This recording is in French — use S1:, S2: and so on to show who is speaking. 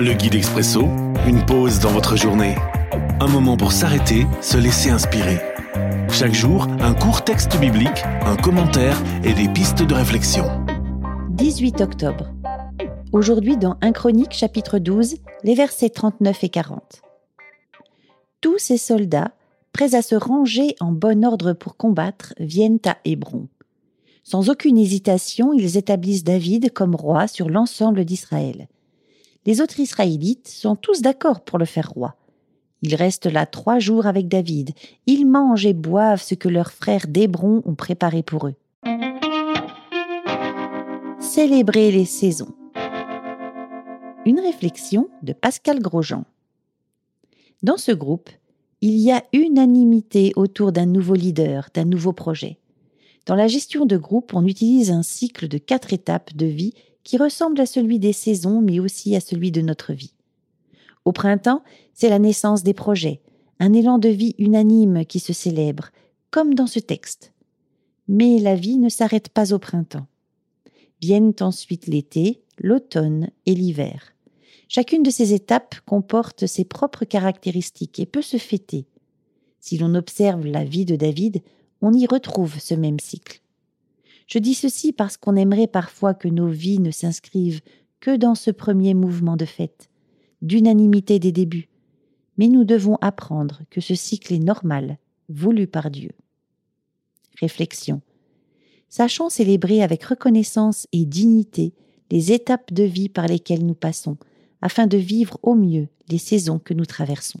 S1: Le guide expresso, une pause dans votre journée. Un moment pour s'arrêter, se laisser inspirer. Chaque jour, un court texte biblique, un commentaire et des pistes de réflexion.
S2: 18 octobre. Aujourd'hui dans 1 Chronique chapitre 12, les versets 39 et 40. Tous ces soldats, prêts à se ranger en bon ordre pour combattre, viennent à Hébron. Sans aucune hésitation, ils établissent David comme roi sur l'ensemble d'Israël les autres Israélites sont tous d'accord pour le faire roi. Ils restent là trois jours avec David. Ils mangent et boivent ce que leurs frères d'Hébron ont préparé pour eux. Célébrer les saisons. Une réflexion de Pascal Grosjean. Dans ce groupe, il y a unanimité autour d'un nouveau leader, d'un nouveau projet. Dans la gestion de groupe, on utilise un cycle de quatre étapes de vie qui ressemble à celui des saisons, mais aussi à celui de notre vie. Au printemps, c'est la naissance des projets, un élan de vie unanime qui se célèbre, comme dans ce texte. Mais la vie ne s'arrête pas au printemps. Viennent ensuite l'été, l'automne et l'hiver. Chacune de ces étapes comporte ses propres caractéristiques et peut se fêter. Si l'on observe la vie de David, on y retrouve ce même cycle. Je dis ceci parce qu'on aimerait parfois que nos vies ne s'inscrivent que dans ce premier mouvement de fête, d'unanimité des débuts. Mais nous devons apprendre que ce cycle est normal, voulu par Dieu. Réflexion. Sachons célébrer avec reconnaissance et dignité les étapes de vie par lesquelles nous passons, afin de vivre au mieux les saisons que nous traversons.